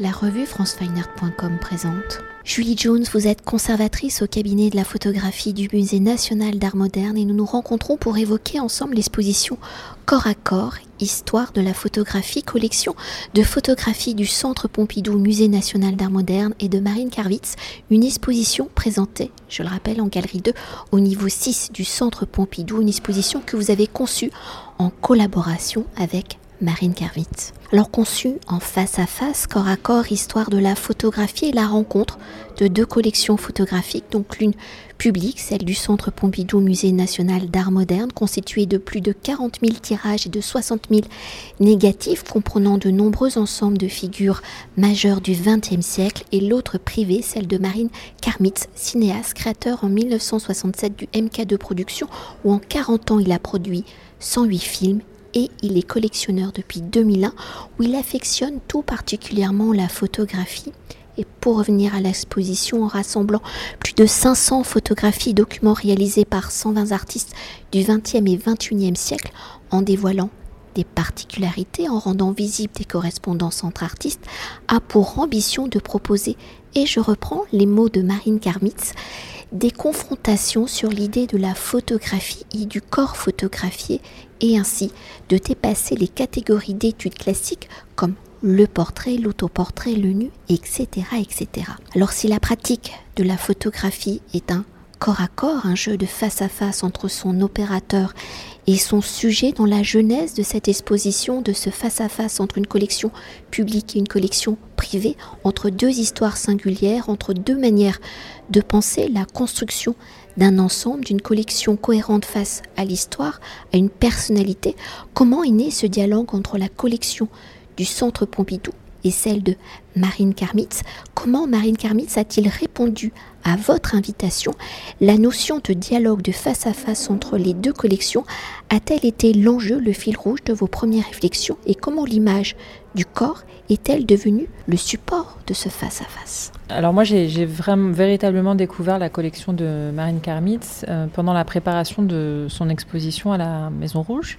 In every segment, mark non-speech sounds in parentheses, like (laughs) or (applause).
La revue francefineart.com présente. Julie Jones, vous êtes conservatrice au cabinet de la photographie du Musée national d'art moderne et nous nous rencontrons pour évoquer ensemble l'exposition Corps à corps, histoire de la photographie, collection de photographies du Centre Pompidou Musée national d'art moderne et de Marine Karwitz, une exposition présentée, je le rappelle, en galerie 2 au niveau 6 du Centre Pompidou, une exposition que vous avez conçue en collaboration avec Marine Karwitz. Alors conçu en face à face, corps à corps, histoire de la photographie et la rencontre de deux collections photographiques, donc l'une publique, celle du Centre Pompidou Musée national d'art moderne, constituée de plus de 40 000 tirages et de 60 000 négatifs, comprenant de nombreux ensembles de figures majeures du XXe siècle, et l'autre privée, celle de Marine Karmitz, cinéaste, créateur en 1967 du MK2 Production, où en 40 ans il a produit 108 films et il est collectionneur depuis 2001 où il affectionne tout particulièrement la photographie. Et pour revenir à l'exposition en rassemblant plus de 500 photographies documents réalisés par 120 artistes du 20e et 21e siècle, en dévoilant des particularités, en rendant visibles des correspondances entre artistes, a pour ambition de proposer, et je reprends les mots de Marine Karmitz, des confrontations sur l'idée de la photographie et du corps photographié et ainsi de dépasser les catégories d'études classiques comme le portrait, l'autoportrait, le nu, etc., etc. Alors si la pratique de la photographie est un corps à corps, un jeu de face à face entre son opérateur et son sujet dans la genèse de cette exposition, de ce face à face entre une collection publique et une collection privée, entre deux histoires singulières, entre deux manières de penser la construction d'un ensemble, d'une collection cohérente face à l'histoire, à une personnalité. Comment est né ce dialogue entre la collection du Centre Pompidou et celle de Marine Karmitz. Comment Marine Karmitz a-t-il répondu à votre invitation? La notion de dialogue de face à face entre les deux collections a-t-elle été l'enjeu, le fil rouge de vos premières réflexions? Et comment l'image du corps est-elle devenue le support de ce face à face? Alors moi j'ai vraiment véritablement découvert la collection de Marine Karmitz euh, pendant la préparation de son exposition à la Maison Rouge.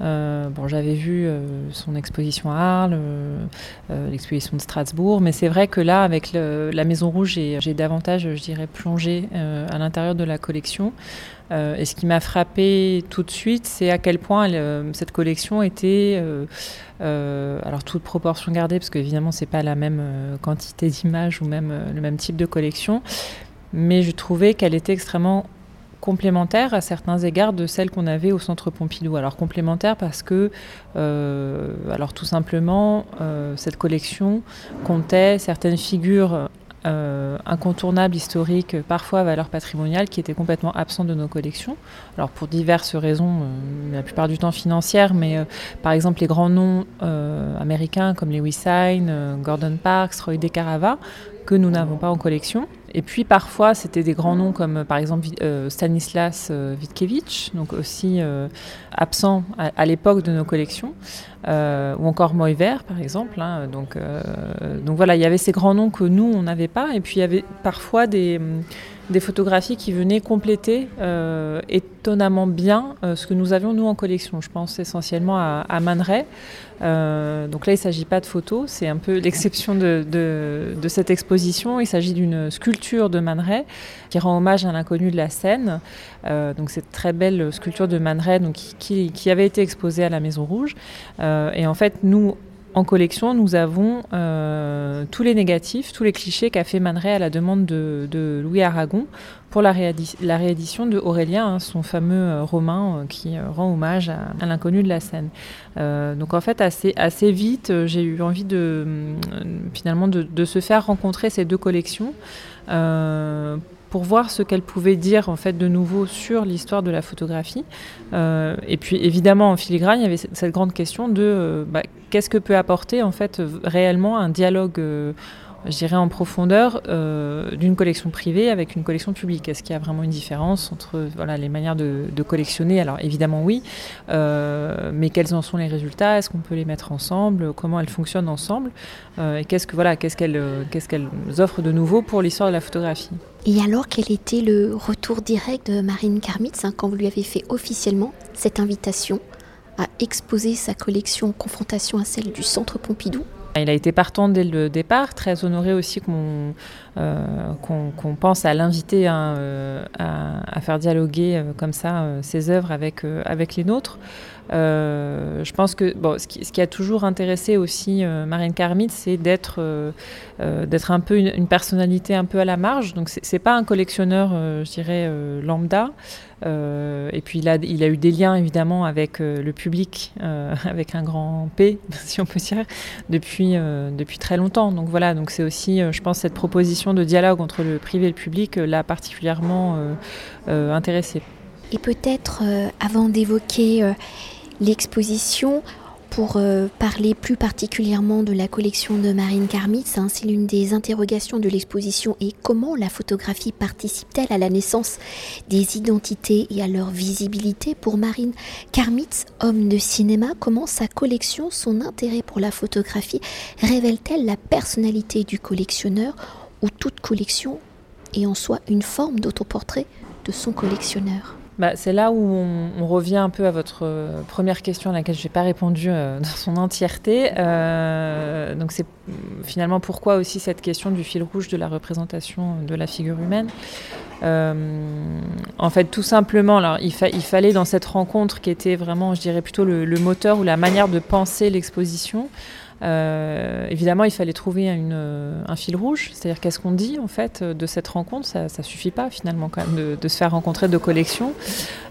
Euh, bon, j'avais vu euh, son exposition à Arles, euh, l'exposition de Strasbourg, mais c'est vrai que là, avec la Maison Rouge, j'ai davantage, je dirais, plongé à l'intérieur de la collection. et ce qui m'a frappé tout de suite, c'est à quel point cette collection était, alors toute proportion gardée, parce qu'évidemment, c'est pas la même quantité d'images ou même le même type de collection, mais je trouvais qu'elle était extrêmement complémentaire à certains égards de celle qu'on avait au Centre Pompidou. Alors complémentaire parce que, euh, alors tout simplement, euh, cette collection comptait certaines figures euh, incontournables, historiques, parfois à valeur patrimoniale, qui étaient complètement absentes de nos collections. Alors pour diverses raisons, la plupart du temps financières, mais par exemple les grands noms américains comme Lewis Hine, Gordon Parks, Roy DeCarava, que nous n'avons pas en collection. Et puis parfois, c'était des grands noms comme par exemple euh, Stanislas euh, Witkevich, donc aussi euh, absent à, l'époque de nos collections, ou encore Moiver par exemple. Hein. donc, donc voilà, il y avait ces grands noms que nous, on n'avait pas. Et puis il y avait parfois des des photographies qui venaient compléter euh, étonnamment bien euh, ce que nous avions nous en collection. Je pense essentiellement à, à. Euh, donc là, il ne s'agit pas de photos, c'est un peu l'exception de, cette exposition. Il s'agit d'une sculpture de Man Ray qui rend hommage à l'inconnu de la scène. donc cette très belle sculpture de Man Ray donc, qui, qui, avait été exposée à la Maison Rouge. et en fait, nous, en collection, nous avons euh, tous les négatifs, tous les clichés qu'a fait Man Ray à la demande de, Louis Aragon pour la, réédition de Aurélien, hein, son fameux euh, roman euh, qui rend hommage à, l'inconnu de la scène. donc en fait, assez, vite, j'ai eu envie de finalement de, se faire rencontrer ces deux collections pour voir ce qu'elle pouvait dire en fait de nouveau sur l'histoire de la photographie. Euh, et puis évidemment en filigrane, il y avait cette grande question de euh, bah, qu'est-ce que peut apporter en fait réellement un dialogue euh, je dirais, en profondeur euh, d'une collection privée avec une collection publique. Est-ce qu'il y a vraiment une différence entre voilà, les manières de, collectionner? Alors évidemment oui, euh, mais quels en sont les résultats? Est-ce qu'on peut les mettre ensemble? Comment elles fonctionnent ensemble? Euh, Et qu'est-ce que voilà, qu'est-ce qu'elles qu'est-ce qu'elles offrent de nouveau pour l'histoire de la photographie? Et alors quel était le retour direct de Marine Karmitz hein, quand vous lui avez fait officiellement cette invitation à exposer sa collection en confrontation à celle du Centre Pompidou? Il a été partant dès le départ, très honoré aussi qu'on qu'on pense à l'inviter à, à, faire dialoguer comme ça ses œuvres avec, les nôtres. Euh, je pense que ce, qui, a toujours intéressé aussi euh, Marine Karmitz, c'est d'être euh, un peu une, personnalité un peu à la marge. Donc c'est pas un collectionneur, je dirais lambda. et puis il a, il a eu des liens évidemment avec le public, (laughs) avec un grand P, (laughs) si on peut dire, depuis, depuis très longtemps. Donc voilà, donc c'est aussi, je pense, cette proposition de dialogue entre le privé et le public l'a particulièrement intéressé. Et peut-être, avant d'évoquer l'exposition pour euh, parler plus particulièrement de la collection de Marine Karmitz. Hein, c'est l'une des interrogations de l'exposition et comment la photographie participe-t-elle à la naissance des identités et à leur visibilité pour Marine Karmitz, homme de cinéma? Comment sa collection, son intérêt pour la photographie révèle-t-elle la personnalité du collectionneur ou toute collection est en soi une forme d'autoportrait de son collectionneur bah, c'est là où on, revient un peu à votre euh, première question à laquelle je n'ai pas répondu euh, (laughs) dans son entièreté. Euh, donc c'est finalement pourquoi aussi cette question du fil rouge de la représentation de la figure humaine. en fait, tout simplement, il, fallait dans cette rencontre qui était vraiment, je dirais plutôt le moteur ou la manière de penser l'exposition, euh, évidemment, il fallait trouver une, un fil rouge, c'est-à-dire qu'est-ce qu'on dit en fait de cette rencontre? Ça, ne suffit pas finalement de, se faire rencontrer de collections.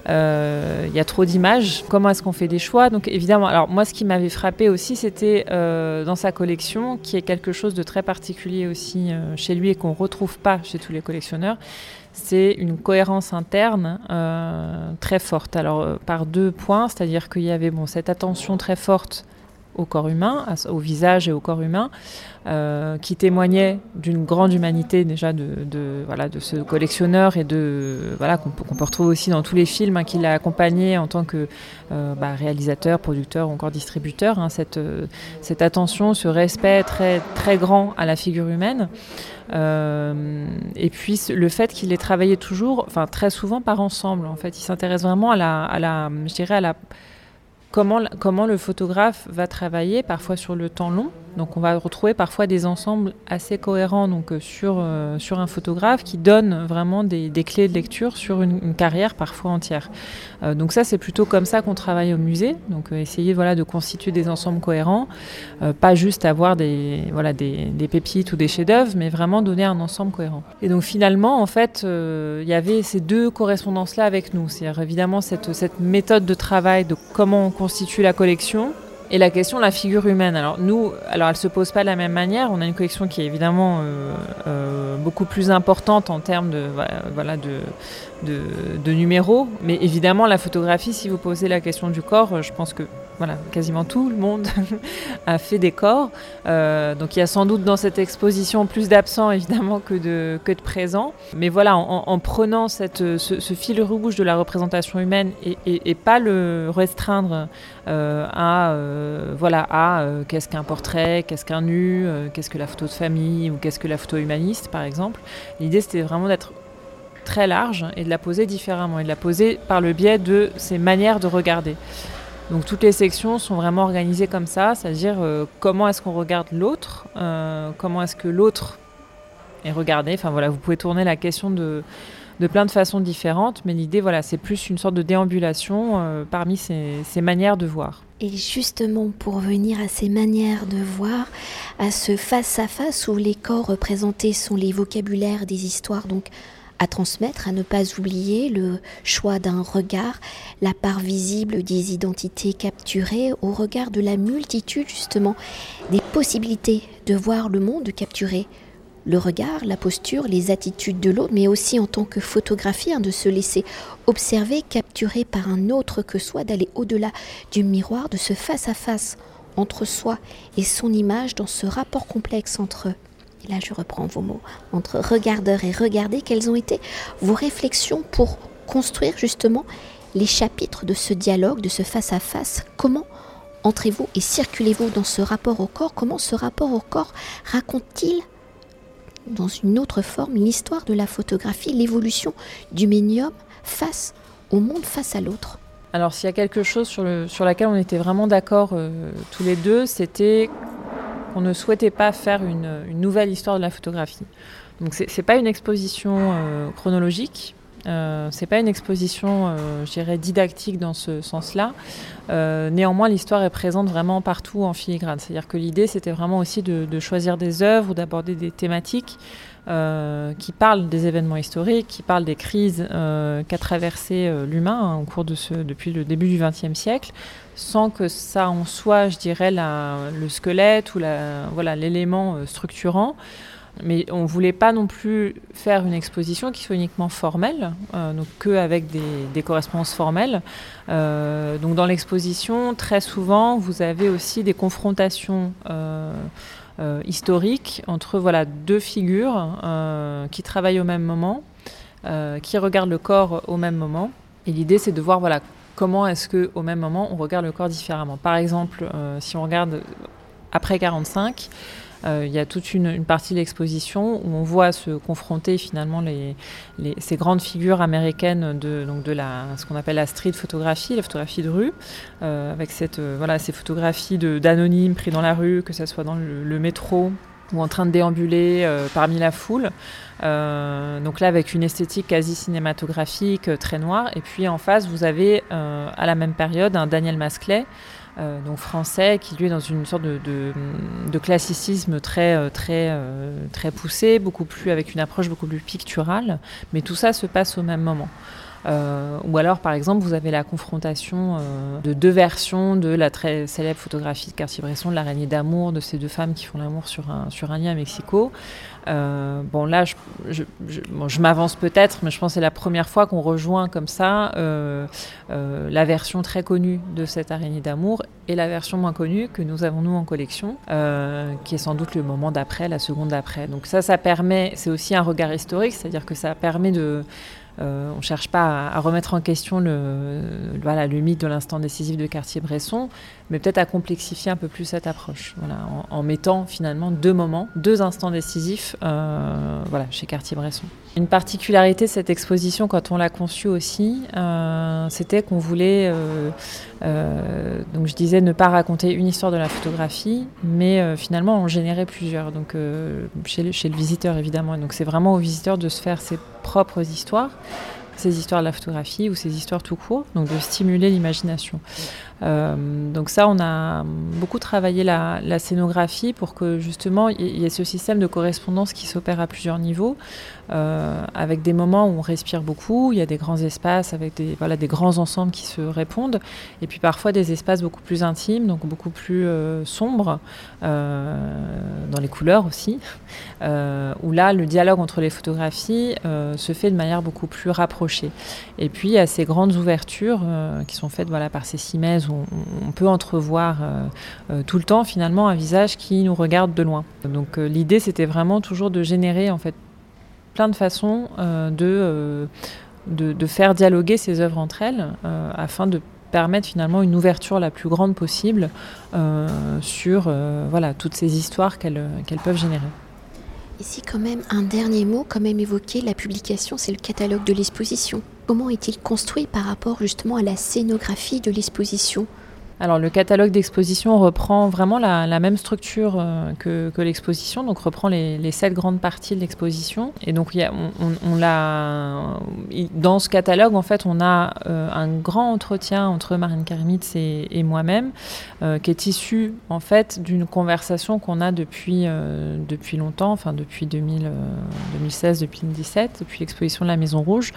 Euh, il y a trop d'images. Comment est-ce qu'on fait des choix? Donc évidemment, alors moi, ce qui m'avait frappé aussi, c'était euh, dans sa collection, qui est quelque chose de très particulier aussi chez lui et qu'on retrouve pas chez tous les collectionneurs c'est une cohérence interne très forte. Alors par deux points, c'est-à-dire qu'il y avait bon, cette attention très forte au corps humain, au visage et au corps humain, euh, qui témoignait d'une grande humanité déjà de, voilà, de ce collectionneur et de voilà qu'on peut, retrouver aussi dans tous les films hein, qu'il a accompagné en tant que euh, bah, réalisateur, producteur ou encore distributeur. Hein, cette, cette attention, ce respect très très grand à la figure humaine. Euh, et puis le fait qu'il ait travaillé toujours, enfin très souvent par ensemble. En fait, il s'intéresse vraiment à la, à la, je dirais à la comment, comment le photographe va travailler, parfois sur le temps long. Donc on va retrouver parfois des ensembles assez cohérents donc, euh, sur, euh, sur un photographe qui donne vraiment des, clés de lecture sur une, carrière parfois entière. Euh, donc ça c'est plutôt comme ça qu'on travaille au musée. Donc essayer voilà, de constituer des ensembles cohérents, pas juste avoir des, voilà, des, des pépites ou des chefs-d'œuvre, mais vraiment donner un ensemble cohérent. Et donc finalement en fait il y avait ces deux correspondances-là avec nous. C'est-à-dire évidemment cette, cette méthode de travail de comment on constitue la collection et la question de la figure humaine. Alors nous, alors elle se pose pas de la même manière. On a une collection qui est évidemment euh, euh, beaucoup plus importante en termes de voilà de, de, de, numéros, mais évidemment la photographie. Si vous posez la question du corps, je pense que voilà, quasiment tout le monde (laughs) a fait des corps. Euh, donc il y a sans doute dans cette exposition plus d'absents évidemment que de, que de présents. Mais voilà, en, prenant cette, ce, fil rouge de la représentation humaine et, pas le restreindre euh, à, euh, voilà, à qu'est-ce qu'un portrait, qu'est-ce qu'un nu, qu'est-ce que la photo de famille ou qu'est-ce que la photo humaniste par exemple. L'idée c'était vraiment d'être très large et de la poser différemment et de la poser par le biais de ces manières de regarder. Donc toutes les sections sont vraiment organisées comme ça, c'est-à-dire euh, comment est-ce qu'on regarde l'autre, euh, comment est-ce que l'autre est regardé? Enfin voilà, vous pouvez tourner la question de, de plein de façons différentes, mais l'idée voilà, c'est plus une sorte de déambulation euh, parmi ces, ces, manières de voir. Et justement, pour venir à ces manières de voir, à ce face-à-face -face où les corps représentés sont les vocabulaires des histoires, donc à transmettre, à ne pas oublier le choix d'un regard, la part visible des identités capturées au regard de la multitude justement des possibilités de voir le monde capturé. Le regard, la posture, les attitudes de l'autre, mais aussi en tant que photographie, hein, de se laisser observer, capturer par un autre que soi, d'aller au-delà du miroir, de ce face-à-face entre soi et son image dans ce rapport complexe entre eux et là je reprends vos mots, entre regardeur et regarder, quelles ont été vos réflexions pour construire justement les chapitres de ce dialogue, de ce face-à-face? Comment entrez-vous et circulez-vous dans ce rapport au corps? Comment ce rapport au corps raconte-t-il dans une autre forme l'histoire de la photographie, l'évolution du médium face au monde, face à l'autre? Alors s'il y a quelque chose sur, le, laquelle on était vraiment d'accord euh, tous les deux, c'était qu'on ne souhaitait pas faire une, nouvelle histoire de la photographie. Donc c'est n'est pas une exposition chronologique, euh, c'est pas une exposition, euh, didactique dans ce sens-là. Euh, néanmoins, l'histoire est présente vraiment partout en filigrane. C'est-à-dire que l'idée, c'était vraiment aussi de, choisir des œuvres ou d'aborder des thématiques qui parlent des événements historiques, qui parlent des crises qu'a traversé l'humain hein, au cours de ce, depuis le début du XXe siècle, sans que ça en soit, je dirais, le squelette ou voilà l'élément structurant. Mais on ne voulait pas non plus faire une exposition qui soit uniquement formelle, euh, donc qu'avec des, des, correspondances formelles. Euh, donc dans l'exposition, très souvent, vous avez aussi des confrontations euh, historiques entre voilà, deux figures qui travaillent au même moment, qui regardent le corps au même moment. Et l'idée, c'est de voir voilà, comment est-ce qu'au même moment, on regarde le corps différemment. Par exemple, si on regarde après 45, euh, il y a toute une, partie de l'exposition où on voit se confronter finalement ces grandes figures américaines de, ce qu'on appelle la street photographie, la photographie de rue, euh, avec euh, ces photographies d'anonymes pris dans la rue, que ce soit dans le, métro ou en train de déambuler parmi la foule. donc là, avec une esthétique quasi cinématographique, très noire. Et puis en face, vous avez à la même période un Daniel Masclet euh, donc français, qui lui est dans une sorte de, classicisme très, euh, euh, très poussé, beaucoup plus avec une approche beaucoup plus picturale, mais tout ça se passe au même moment. Ou alors, par exemple, vous avez la confrontation de deux versions de la très célèbre photographie de Cartier-Bresson, de l'araignée d'amour, de ces deux femmes qui font l'amour sur un, sur un lit à Mexico. Euh, bon, là, je, je, m'avance peut-être, mais je pense que c'est la première fois qu'on rejoint comme ça euh, euh, la version très connue de cette araignée d'amour et la version moins connue que nous avons nous en collection, qui est sans doute le moment d'après, la seconde d'après. Donc ça, ça permet, c'est aussi un regard historique, c'est-à-dire que ça permet de euh, on ne cherche pas à, remettre en question le, voilà, le mythe de l'instant décisif de Cartier-Bresson, mais peut-être à complexifier un peu plus cette approche, en, mettant finalement deux moments, deux instants décisifs euh, voilà, chez Cartier-Bresson. Une particularité de cette exposition, quand on l'a conçue aussi, euh, c'était qu'on voulait, donc je disais, ne pas raconter une histoire de la photographie, mais finalement en générer plusieurs, donc chez, le visiteur évidemment. donc c'est vraiment au visiteur de se faire ses propres histoires, ces histoires de la photographie ou ces histoires tout court, donc de stimuler l'imagination. Euh, donc ça, on a beaucoup travaillé la, scénographie pour que justement il y ait ce système de correspondance qui s'opère à plusieurs niveaux, euh, avec des moments où on respire beaucoup, il y a des grands espaces avec des, voilà, des grands ensembles qui se répondent, et puis parfois des espaces beaucoup plus intimes, donc beaucoup plus euh, sombres, dans les couleurs aussi, (laughs) où là le dialogue entre les photographies se fait de manière beaucoup plus rapprochée. Et puis il y a ces grandes ouvertures qui sont faites voilà, par ces cimaises on, peut entrevoir euh, euh, tout le temps finalement un visage qui nous regarde de loin. Donc euh, l'idée c'était vraiment toujours de générer en fait plein de façons de, de, faire dialoguer ces œuvres entre elles afin de permettre finalement une ouverture la plus grande possible sur voilà, toutes ces histoires qu'elles peuvent générer. Ici quand même un dernier mot, quand même évoqué, la publication c'est le catalogue de l'exposition. Comment est-il construit par rapport justement à la scénographie de l'exposition? Alors le catalogue d'exposition reprend vraiment la, même structure euh, que, l'exposition, donc reprend les, sept grandes parties de l'exposition. Et donc on, l'a dans ce catalogue en fait on a euh, un grand entretien entre Marine Karmitz et, moi-même euh, qui est issu en fait d'une conversation qu'on a depuis depuis longtemps, enfin depuis 2016, 2017, depuis l'exposition de la Maison Rouge,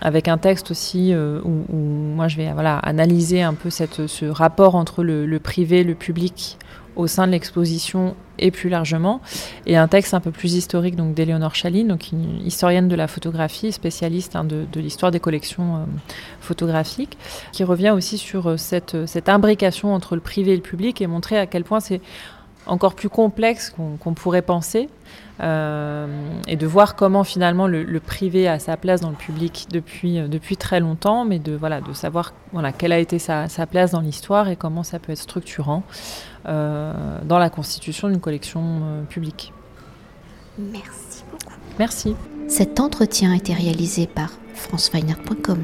avec un texte aussi où, où, moi je vais voilà analyser un peu cette, ce rapport entre le, privé et le public au sein de l'exposition et plus largement, et un texte un peu plus historique donc d'Éléonore Chaline, donc une historienne de la photographie, spécialiste hein, de, l'histoire des collections euh, photographiques, qui revient aussi sur euh, cette, cette imbrication entre le privé et le public et montrer à quel point c'est encore plus complexe qu'on pourrait penser. Euh, et de voir comment finalement le, privé a sa place dans le public depuis, euh, depuis très longtemps, mais de, voilà, de savoir voilà, quelle a été sa, sa place dans l'histoire et comment ça peut être structurant euh, dans la constitution d'une collection publique. Merci beaucoup. Merci. Cet entretien a été réalisé par franceweiner.com.